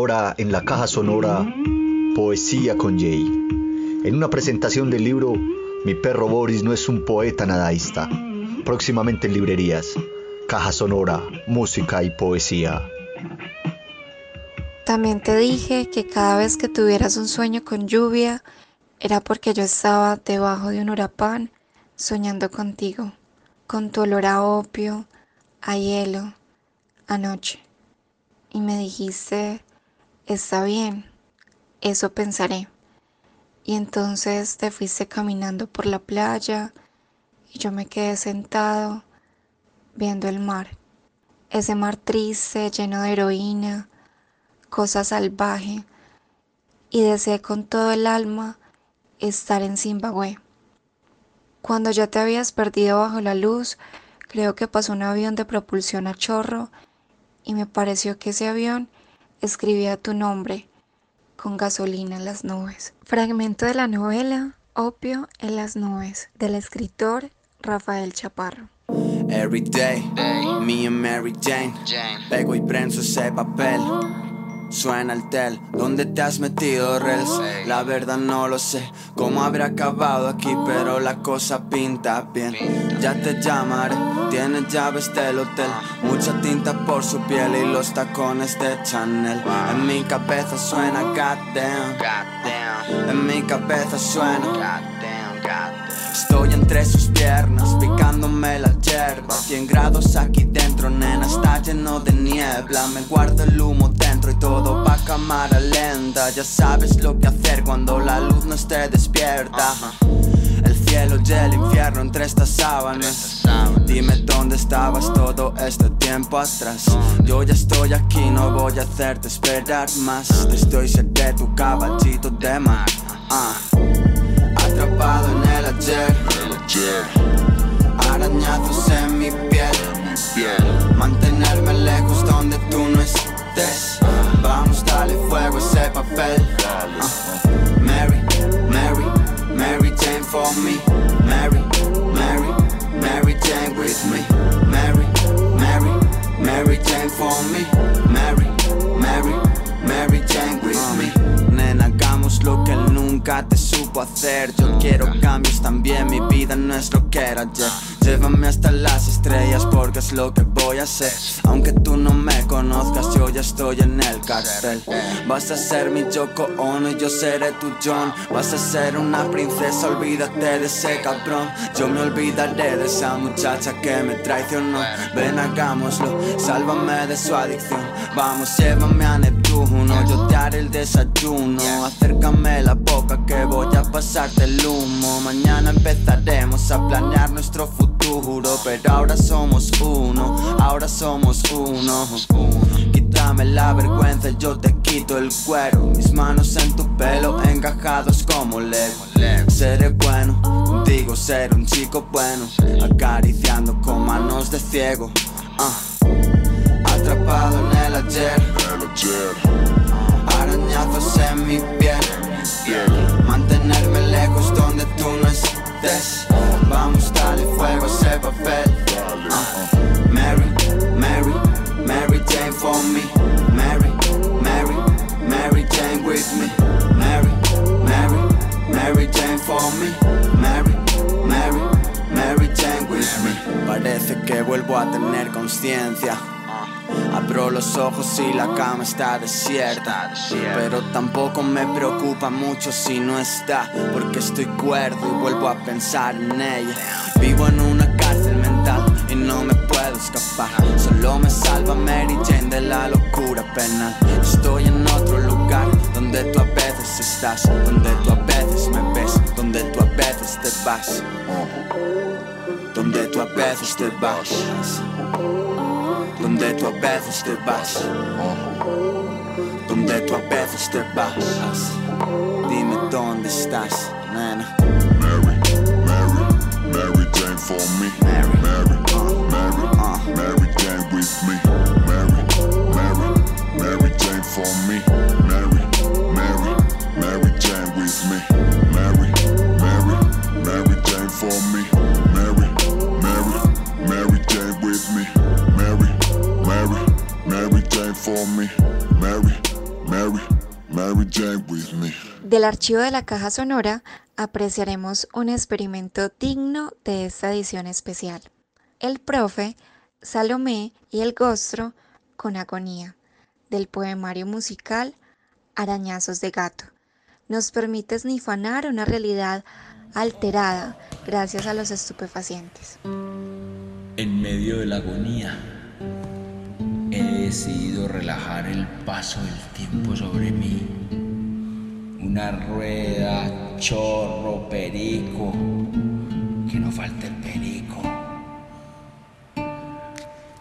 ahora en la caja sonora, Poesía con Jay. En una presentación del libro Mi perro Boris no es un poeta nadaísta. Próximamente en librerías. Caja sonora, música y poesía. También te dije que cada vez que tuvieras un sueño con lluvia era porque yo estaba debajo de un huracán soñando contigo, con tu olor a opio, a hielo, anoche. Y me dijiste, está bien, eso pensaré. Y entonces te fuiste caminando por la playa y yo me quedé sentado viendo el mar. Ese mar triste, lleno de heroína, cosa salvaje, y deseé con todo el alma estar en Zimbabue. Cuando ya te habías perdido bajo la luz, creo que pasó un avión de propulsión a chorro y me pareció que ese avión escribía tu nombre con gasolina en las nubes. Fragmento de la novela Opio en las nubes del escritor Rafael Chaparro. Every day, me and Mary Jane. Pego y prenso ese papel. Suena el tel, ¿dónde te has metido, Rels? La verdad no lo sé, cómo habrá acabado aquí, pero la cosa pinta bien. Ya te llamaré, tiene llaves del hotel, mucha tinta por su piel y los tacones de Chanel. En mi cabeza suena goddamn, en mi cabeza suena Estoy entre sus piernas, picándome la hierba 100 grados aquí dentro, nena, está lleno de niebla. Me guardo el humo dentro y todo va a cámara lenta Ya sabes lo que hacer cuando la luz no esté despierta. El cielo y el infierno entre estas sábanas. Dime dónde estabas todo este tiempo atrás. Yo ya estoy aquí, no voy a hacerte esperar más. Te estoy cerca de tu caballito de mar. Ah. Atrapado en el ayer. Arañazos en mi piel. Mantenerme lejos donde tú no estés. Vamos, dale fuego a ese papel Yo quiero cambios también, mi vida no es lo que era ayer. Llévame hasta las estrellas porque es lo que voy a hacer. Aunque tú no me conozcas, yo ya estoy en el cartel Vas a ser mi Yoko Ono y yo seré tu John. Vas a ser una princesa, olvídate de ese cabrón. Yo me olvidaré de esa muchacha que me traicionó. Ven hagámoslo, sálvame de su adicción. Vamos, llévame a Neptuno, yo te haré el desayuno. Acércame la boca que voy a pasarte el humo. Mañana empezaremos a planear nuestro futuro Pero ahora somos uno, ahora somos uno Quítame la vergüenza, yo te quito el cuero. Mis manos en tu pelo, encajados como Lego. Seré bueno, contigo seré un chico bueno. Acariciando con manos de ciego. Ah. Atrapado en el ayer. Arañazos en mi piel. Mantenerme lejos donde tú no estés. Vamos, dale fuego ese papel. Ah. Mary, Mary, Mary Jane for me. Mary, Mary, Mary Jane with me. Mary, Mary, Mary Jane for me. Mary, Mary, Mary Jane with me. Parece que vuelvo a tener conciencia. Abro los ojos y la cama está desierta. Pero tampoco me preocupa mucho si no está. Porque estoy cuerdo y vuelvo a pensar en ella. Vivo en una cárcel mental y no me puedo escapar. Solo me salva Mary Jane de la locura penal. Estoy en otro lugar donde tú a veces estás. Donde tú a veces me ves. Donde tú a veces te vas. Donde tú a veces te vas donde tú a veces te vas, donde tú a veces te vas. Dime dónde estás, nena. Mary, Mary, Mary Jane for me. Mary, Mary, Mary, Mary Jane with me. Mary, Mary, Mary Jane for me. Del archivo de la caja sonora apreciaremos un experimento digno de esta edición especial. El profe, Salomé y el Gostro con agonía, del poemario musical Arañazos de Gato. Nos permite esnifanar una realidad alterada gracias a los estupefacientes. En medio de la agonía, he decidido relajar el paso del tiempo sobre mí. Una rueda, chorro, perico, que no falte el perico.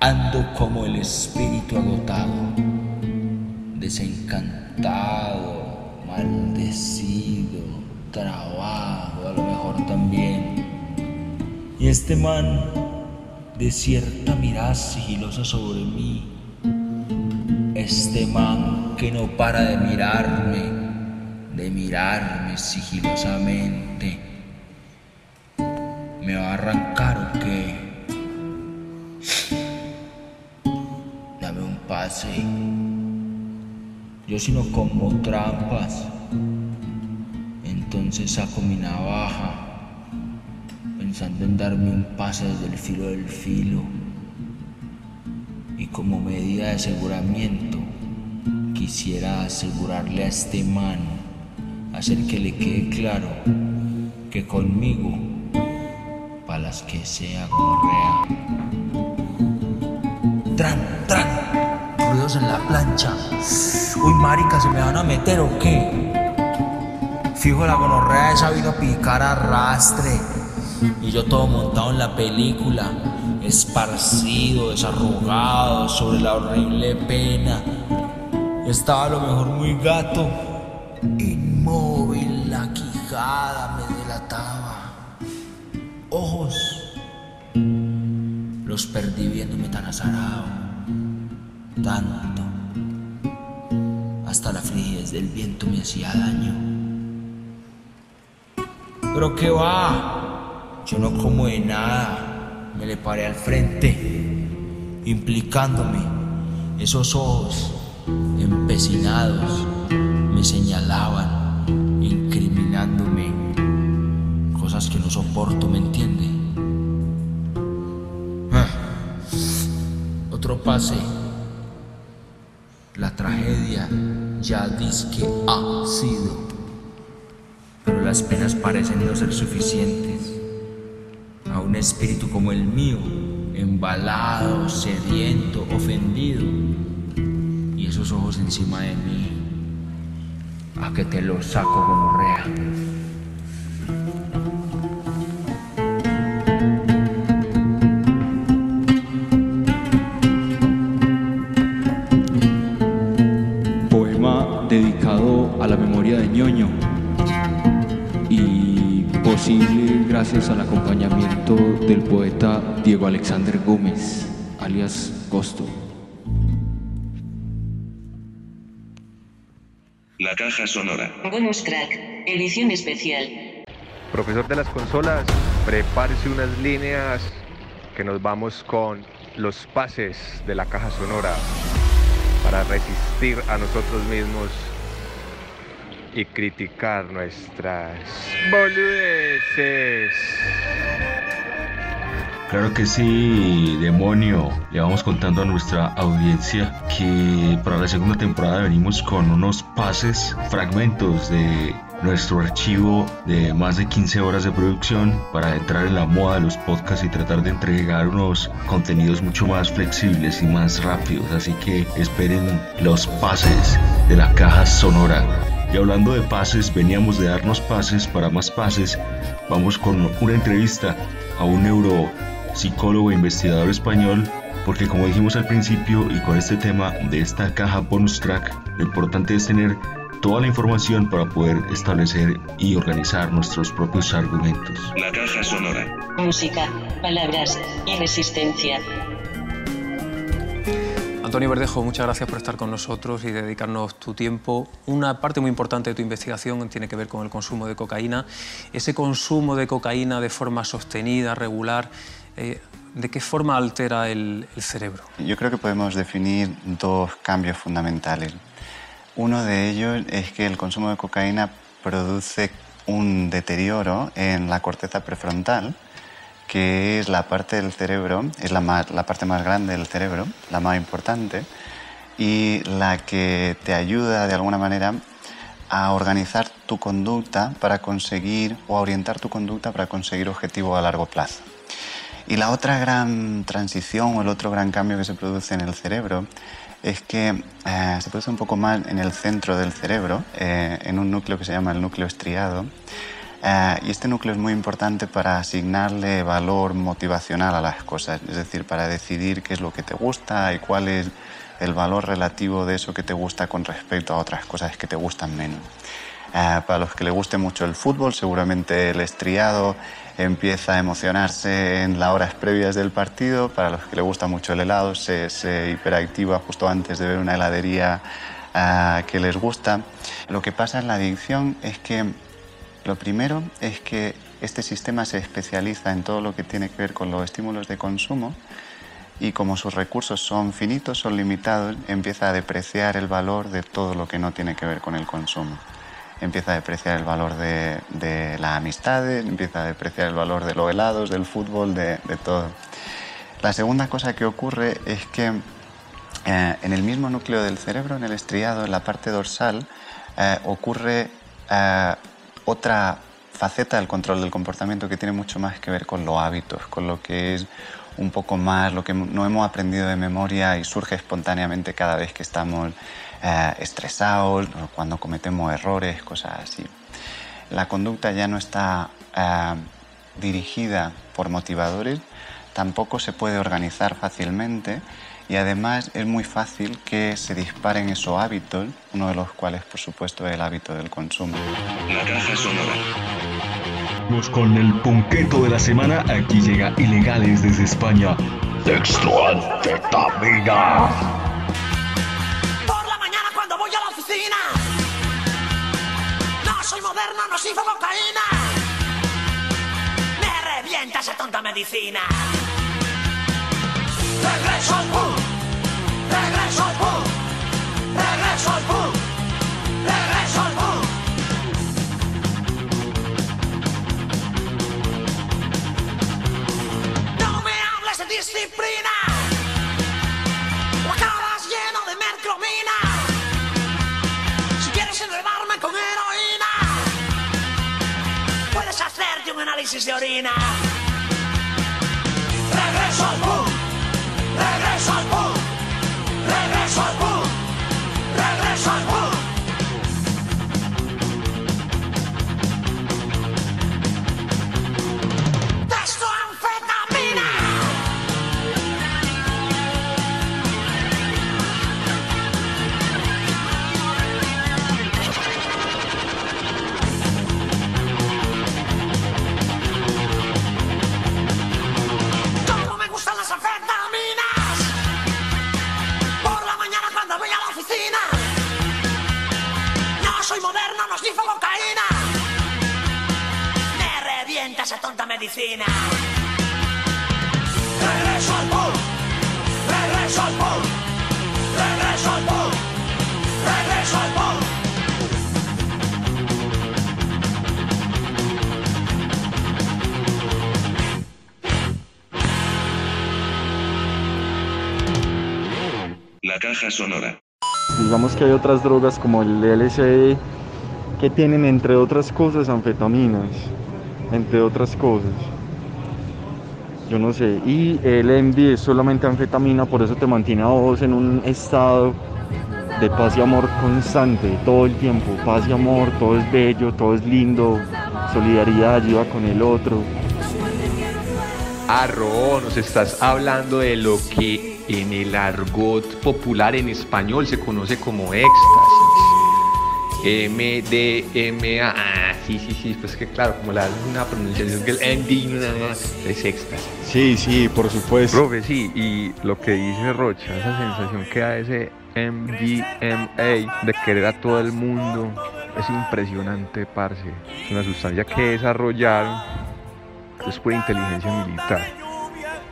Ando como el espíritu agotado, desencantado, maldecido, trabado, a lo mejor también. Y este man de cierta mirada sigilosa sobre mí. Este man que no para de mirarme, de mirarme sigilosamente. ¿Me va a arrancar o qué? Dame un pase. Yo si no como trampas, entonces saco mi navaja pensando en darme un pase desde el filo del filo. Como medida de aseguramiento, quisiera asegurarle a este man, hacer que le quede claro que conmigo, para las que sea gonorrea. Tran, tran, ruidos en la plancha. Uy, marica, ¿se me van a meter o qué? Fijo, la gonorrea he sabido picar arrastre. Y yo todo montado en la película, esparcido, desarrugado sobre la horrible pena. Estaba a lo mejor muy gato, inmóvil, la quijada me delataba. Ojos, los perdí viéndome tan azarado, tanto. Hasta la frigidez del viento me hacía daño. Pero qué va, yo no como de nada. Me le paré al frente, implicándome. Esos ojos empecinados me señalaban, incriminándome cosas que no soporto, ¿me entiende? Ah. Otro pase. La tragedia ya que ha sido pero las penas parecen no ser suficientes. Un espíritu como el mío, embalado, sediento, ofendido, y esos ojos encima de mí, a que te los saco gonorrea. Del poeta Diego Alexander Gómez, alias Costo. La caja sonora. Bonus track. Edición especial. Profesor de las consolas, prepárese unas líneas que nos vamos con los pases de la caja sonora para resistir a nosotros mismos y criticar nuestras boludeces. Claro que sí, demonio. Le vamos contando a nuestra audiencia que para la segunda temporada venimos con unos pases, fragmentos de nuestro archivo de más de 15 horas de producción para entrar en la moda de los podcasts y tratar de entregar unos contenidos mucho más flexibles y más rápidos. Así que esperen los pases de la caja sonora. Y hablando de pases, veníamos de darnos pases para más pases. Vamos con una entrevista a un neuropsicólogo e investigador español, porque como dijimos al principio y con este tema de esta caja bonus track, lo importante es tener toda la información para poder establecer y organizar nuestros propios argumentos. La caja sonora. Música, palabras y resistencia. Antonio Verdejo, muchas gracias por estar con nosotros y dedicarnos tu tiempo. Una parte muy importante de tu investigación tiene que ver con el consumo de cocaína. Ese consumo de cocaína de forma sostenida, regular, eh, ¿de qué forma altera el, cerebro? Yo creo que podemos definir dos cambios fundamentales. Uno de ellos es que el consumo de cocaína produce un deterioro en la corteza prefrontal, que es la parte del cerebro, es la, parte más grande del cerebro, la más importante, y la que te ayuda de alguna manera a organizar tu conducta para conseguir, o orientar tu conducta para conseguir objetivos a largo plazo. Y la otra gran transición o el otro gran cambio que se produce en el cerebro es que eh, se produce un poco más en el centro del cerebro, eh, en un núcleo que se llama el núcleo estriado. Eh, y este núcleo es muy importante para asignarle valor motivacional a las cosas, es decir, para decidir qué es lo que te gusta y cuál es el valor relativo de eso que te gusta con respecto a otras cosas que te gustan menos. Para los que le guste mucho el fútbol, seguramente el estriado empieza a emocionarse en las horas previas del partido. Para los que le gusta mucho el helado, se, se hiperactiva justo antes de ver una heladería eh, que les gusta. Lo que pasa en la adicción es que lo primero es que este sistema se especializa en todo lo que tiene que ver con los estímulos de consumo y como sus recursos son finitos, son limitados, empieza a depreciar el valor de todo lo que no tiene que ver con el consumo. Empieza a depreciar el valor de, de las amistades, empieza a depreciar el valor de los helados, del fútbol, de, de todo. La segunda cosa que ocurre es que eh, en el mismo núcleo del cerebro, en el estriado, en la parte dorsal, eh, ocurre eh, otra faceta del control del comportamiento que tiene mucho más que ver con los hábitos, con lo que es un poco más lo que no hemos aprendido de memoria y surge espontáneamente cada vez que estamos eh, estresados, cuando cometemos errores, cosas así. La conducta ya no está eh, dirigida por motivadores, tampoco se puede organizar fácilmente y además es muy fácil que se disparen esos hábitos, uno de los cuales por supuesto es el hábito del consumo. La caja sonora. Vamos con el punqueto de la semana. Aquí llega Ilegales desde España. Dextroanfetamina. Por No soy moderno, no sirvo cocaína. Me revienta esa tonta medicina. Regreso al pool. Regreso al pool. Regreso al pool. Regreso al pool. No me hables de disciplina. Hacerte un análisis de orina. Regreso al pool. Cocaína. Regreso al pool, regreso al pool, regreso al pool, regreso al pool. La caja sonora. Digamos que hay otras drogas como el LSD que tienen entre otras cosas anfetaminas, entre otras cosas. Yo no sé, y el MD es solamente anfetamina, por eso te mantiene a vos en un estado de paz y amor constante, todo el tiempo, paz y amor, todo es bello, todo es lindo, solidaridad, ayuda con el otro. Arro, nos estás hablando de lo que en el argot popular en español se conoce como éxtasis. MDMA. Ah, sí, sí, sí, pues que claro, como la una pronunciación que el MD es éxtasis. Sí, sí, por supuesto. Profe, sí, y lo que dice Rocha, esa sensación que da ese MDMA de querer a todo el mundo, es impresionante, parce. Es una sustancia que desarrollaron después de inteligencia militar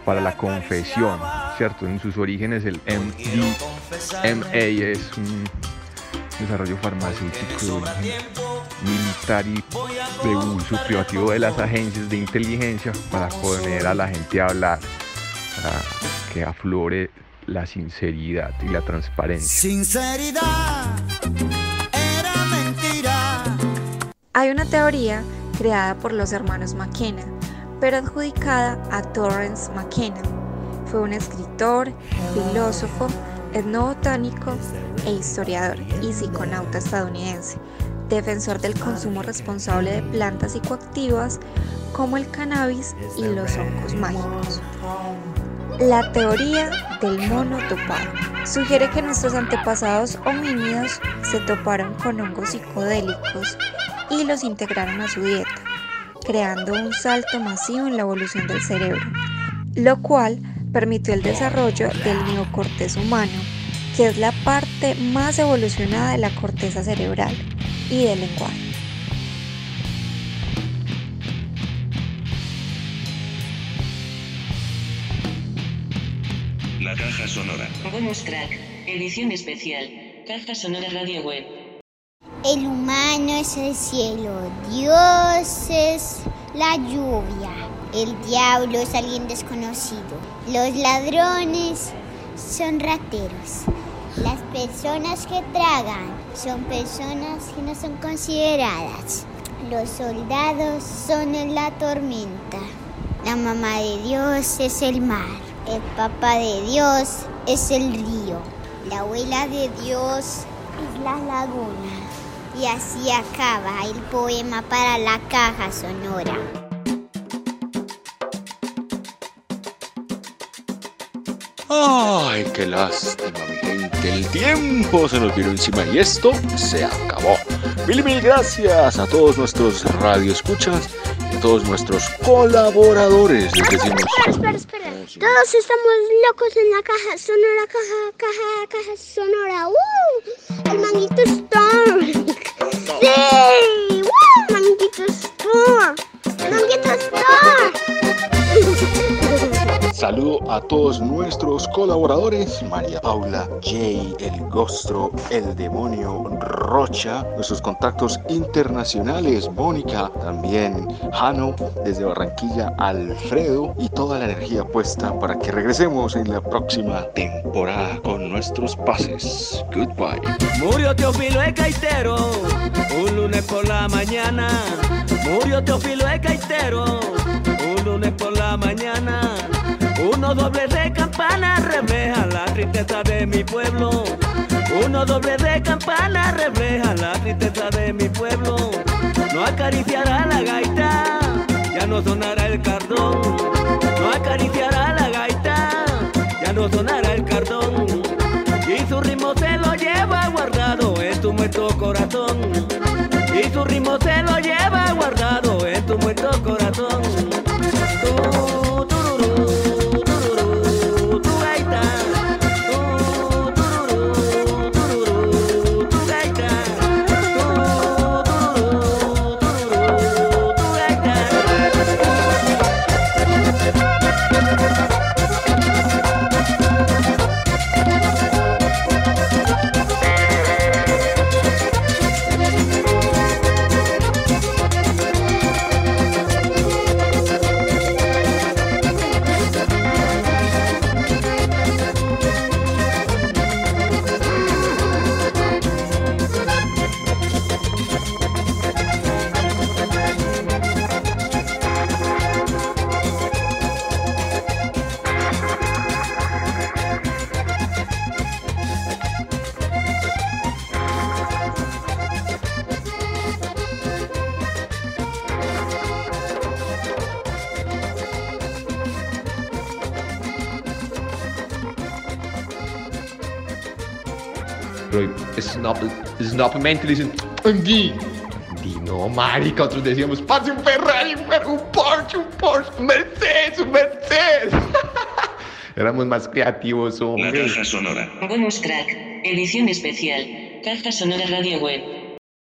para la confesión, ¿cierto? En sus orígenes el MDMA es un desarrollo farmacéutico militar y de uso privativo de las agencias de inteligencia para poner a la gente a hablar, para que aflore la sinceridad y la transparencia. Sinceridad era mentira. Hay una teoría creada por los hermanos McKenna, pero adjudicada a Torrance McKenna. Fue un escritor, filósofo, etnobotánico e historiador y psiconauta estadounidense, defensor del consumo responsable de plantas psicoactivas como el cannabis y los hongos mágicos. La teoría del mono topado sugiere que nuestros antepasados homínidos se toparon con hongos psicodélicos y los integraron a su dieta, creando un salto masivo en la evolución del cerebro, lo cual permitió el desarrollo del neocortés humano, que es la parte más evolucionada de la corteza cerebral y del lenguaje. La caja sonora. Bonus track. Edición especial. Caja sonora radio web. El humano es el cielo, Dios es la lluvia, el diablo es alguien desconocido, los ladrones son rateros, las personas que tragan son personas que no son consideradas, los soldados son en la tormenta, la mamá de Dios es el mar, el papá de Dios es el río, la abuela de Dios es la laguna. Y así acaba el poema para la caja sonora. Ay, qué lástima, mi gente. El tiempo se nos vino encima y esto se acabó. Mil mil gracias a todos nuestros radioescuchas y a todos nuestros colaboradores. Les decimos. Espera, espera. Todos estamos locos en la caja sonora, caja, caja, caja sonora. ¡Uh! El manguito Storm. ¡Sí! ¡Uh! Manguito Storm. Manguito Storm. Saludo a todos nuestros colaboradores, María Paula, Jay, El Gostro, El Demonio, Rocha, nuestros contactos internacionales, Mónica, también Jano, desde Barranquilla, Alfredo y toda la energía puesta para que regresemos en la próxima temporada con nuestros pases. Goodbye. Murió Teofilo de Caitero, un lunes por la mañana. Murió Teofilo de Caitero, Uno doble de campana refleja la tristeza de mi pueblo. Uno doble de campana refleja la tristeza de mi pueblo. No acariciará la gaita, ya no sonará el cardón. No acariciará la gaita, ya no sonará el cardón. Y su ritmo se lo lleva guardado en tu muerto corazón. Y su ritmo se lo lleva Snapmente le dicen, Andy. Di no, marica. Otros decíamos, pase un Ferrari, un, Porsche, un Porsche, un Mercedes, un Mercedes. Éramos más creativos, La hombre. caja sonora. Bonus track. Edición especial. Caja sonora radio web.